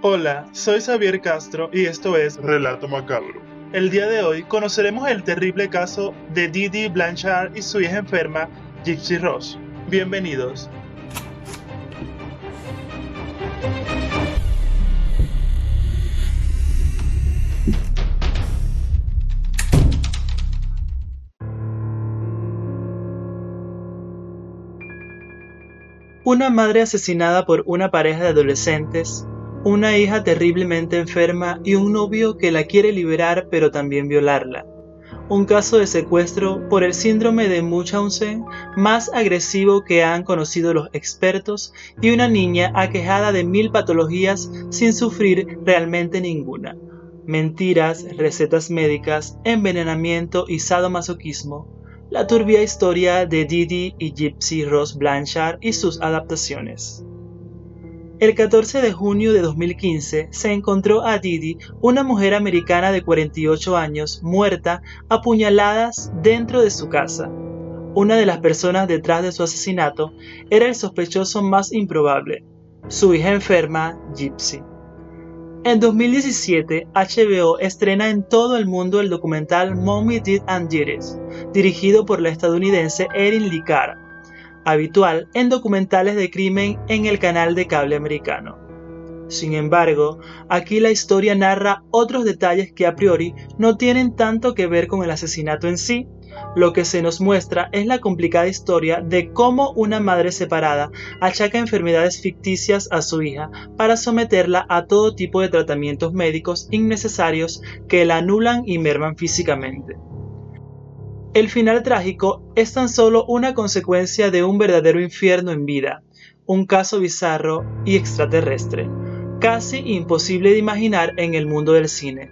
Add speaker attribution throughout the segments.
Speaker 1: Hola, soy Xavier Castro y esto es
Speaker 2: Relato Macabro.
Speaker 1: El día de hoy conoceremos el terrible caso de Didi Blanchard y su hija enferma, Gypsy Ross. Bienvenidos. Una madre asesinada por una pareja de adolescentes una hija terriblemente enferma y un novio que la quiere liberar pero también violarla. Un caso de secuestro por el síndrome de Munchausen más agresivo que han conocido los expertos y una niña aquejada de mil patologías sin sufrir realmente ninguna. Mentiras, recetas médicas, envenenamiento y sadomasoquismo. La turbia historia de Didi y Gypsy Ross Blanchard y sus adaptaciones. El 14 de junio de 2015 se encontró a Didi, una mujer americana de 48 años, muerta a puñaladas dentro de su casa. Una de las personas detrás de su asesinato era el sospechoso más improbable, su hija enferma, Gypsy. En 2017, HBO estrena en todo el mundo el documental Mommy Did and Did It, dirigido por la estadounidense Erin Lee habitual en documentales de crimen en el canal de cable americano. Sin embargo, aquí la historia narra otros detalles que a priori no tienen tanto que ver con el asesinato en sí. Lo que se nos muestra es la complicada historia de cómo una madre separada achaca enfermedades ficticias a su hija para someterla a todo tipo de tratamientos médicos innecesarios que la anulan y merman físicamente. El final trágico es tan solo una consecuencia de un verdadero infierno en vida, un caso bizarro y extraterrestre, casi imposible de imaginar en el mundo del cine.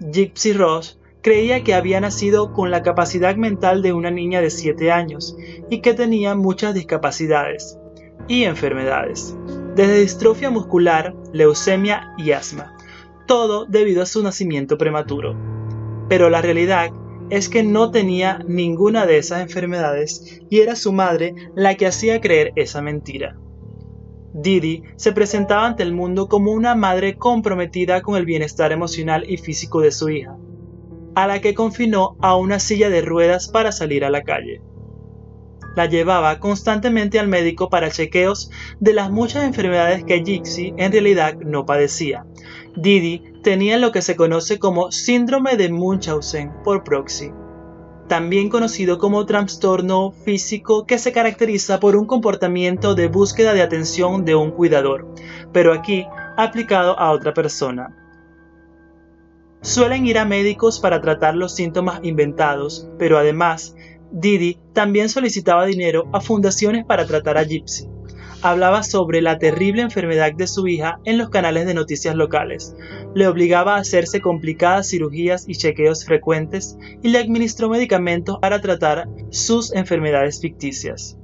Speaker 1: Gypsy Ross creía que había nacido con la capacidad mental de una niña de 7 años y que tenía muchas discapacidades y enfermedades, desde distrofia muscular, leucemia y asma, todo debido a su nacimiento prematuro. Pero la realidad es que no tenía ninguna de esas enfermedades y era su madre la que hacía creer esa mentira. Didi se presentaba ante el mundo como una madre comprometida con el bienestar emocional y físico de su hija, a la que confinó a una silla de ruedas para salir a la calle. La llevaba constantemente al médico para chequeos de las muchas enfermedades que Gypsy en realidad no padecía, Didi tenía lo que se conoce como síndrome de Munchausen por proxy, también conocido como trastorno físico que se caracteriza por un comportamiento de búsqueda de atención de un cuidador, pero aquí aplicado a otra persona. Suelen ir a médicos para tratar los síntomas inventados, pero además, Didi también solicitaba dinero a fundaciones para tratar a Gypsy hablaba sobre la terrible enfermedad de su hija en los canales de noticias locales, le obligaba a hacerse complicadas cirugías y chequeos frecuentes y le administró medicamentos para tratar sus enfermedades ficticias.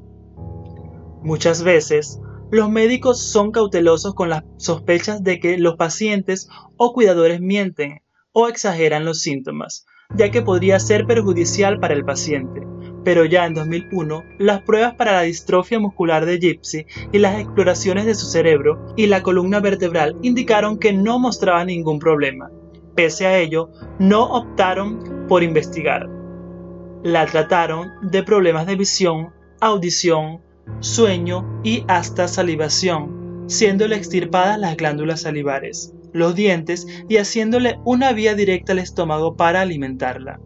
Speaker 1: Muchas veces, los médicos son cautelosos con las sospechas de que los pacientes o cuidadores mienten o exageran los síntomas, ya que podría ser perjudicial para el paciente pero ya en 2001, las pruebas para la distrofia muscular de Gypsy y las exploraciones de su cerebro y la columna vertebral indicaron que no mostraba ningún problema. Pese a ello, no optaron por investigar. La trataron de problemas de visión, audición, sueño y hasta salivación, siéndole extirpadas las glándulas salivares, los dientes y haciéndole una vía directa al estómago para alimentarla.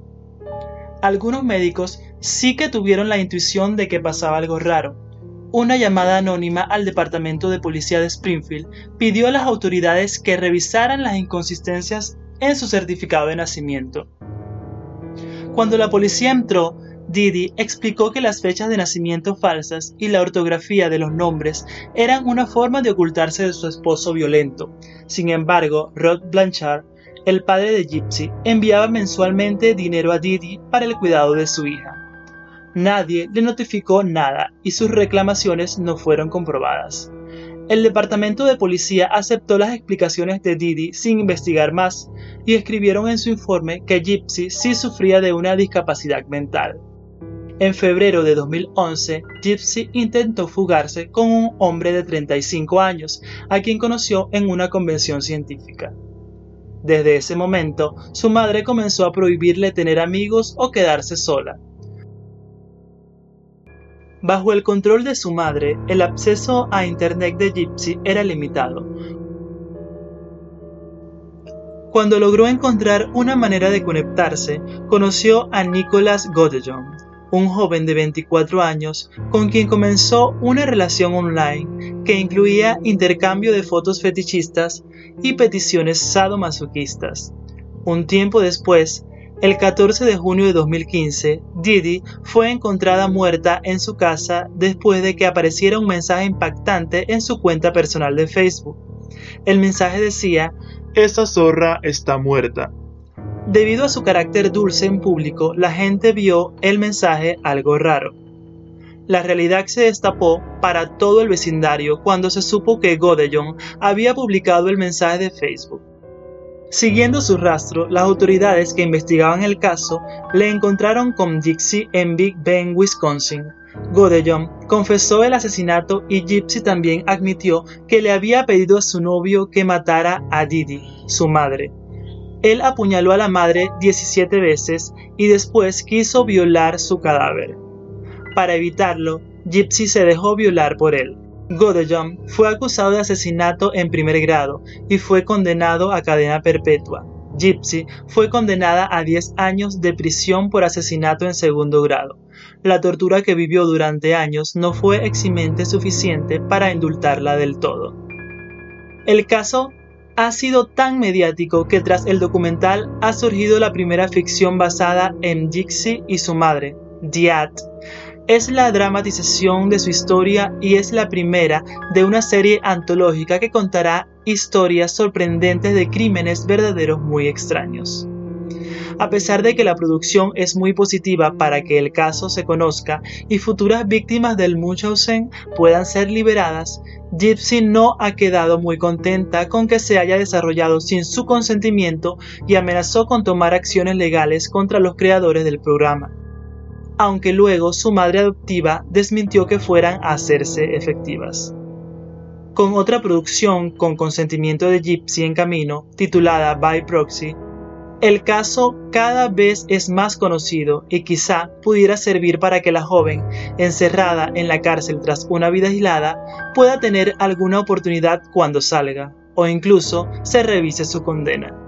Speaker 1: Algunos médicos sí que tuvieron la intuición de que pasaba algo raro. Una llamada anónima al Departamento de Policía de Springfield pidió a las autoridades que revisaran las inconsistencias en su certificado de nacimiento. Cuando la policía entró, Didi explicó que las fechas de nacimiento falsas y la ortografía de los nombres eran una forma de ocultarse de su esposo violento. Sin embargo, Rod Blanchard el padre de Gypsy enviaba mensualmente dinero a Didi para el cuidado de su hija. Nadie le notificó nada y sus reclamaciones no fueron comprobadas. El departamento de policía aceptó las explicaciones de Didi sin investigar más y escribieron en su informe que Gypsy sí sufría de una discapacidad mental. En febrero de 2011, Gypsy intentó fugarse con un hombre de 35 años, a quien conoció en una convención científica. Desde ese momento, su madre comenzó a prohibirle tener amigos o quedarse sola. Bajo el control de su madre, el acceso a Internet de Gypsy era limitado. Cuando logró encontrar una manera de conectarse, conoció a Nicholas Godejon, un joven de 24 años con quien comenzó una relación online que incluía intercambio de fotos fetichistas y peticiones sadomasoquistas. Un tiempo después, el 14 de junio de 2015, Didi fue encontrada muerta en su casa después de que apareciera un mensaje impactante en su cuenta personal de Facebook. El mensaje decía, Esa zorra está muerta. Debido a su carácter dulce en público, la gente vio el mensaje algo raro. La realidad se destapó para todo el vecindario cuando se supo que Godejon había publicado el mensaje de Facebook. Siguiendo su rastro, las autoridades que investigaban el caso le encontraron con Dixie en Big Bend, Wisconsin. Godejon confesó el asesinato y Gypsy también admitió que le había pedido a su novio que matara a Didi, su madre. Él apuñaló a la madre 17 veces y después quiso violar su cadáver. Para evitarlo, Gypsy se dejó violar por él. Godejon fue acusado de asesinato en primer grado y fue condenado a cadena perpetua. Gypsy fue condenada a 10 años de prisión por asesinato en segundo grado. La tortura que vivió durante años no fue eximente suficiente para indultarla del todo. El caso ha sido tan mediático que tras el documental ha surgido la primera ficción basada en Dixie y su madre, Diat. Es la dramatización de su historia y es la primera de una serie antológica que contará historias sorprendentes de crímenes verdaderos muy extraños. A pesar de que la producción es muy positiva para que el caso se conozca y futuras víctimas del Munchausen puedan ser liberadas, Gypsy no ha quedado muy contenta con que se haya desarrollado sin su consentimiento y amenazó con tomar acciones legales contra los creadores del programa, aunque luego su madre adoptiva desmintió que fueran a hacerse efectivas. Con otra producción con consentimiento de Gypsy en camino, titulada By Proxy, el caso cada vez es más conocido y quizá pudiera servir para que la joven, encerrada en la cárcel tras una vida aislada, pueda tener alguna oportunidad cuando salga, o incluso se revise su condena.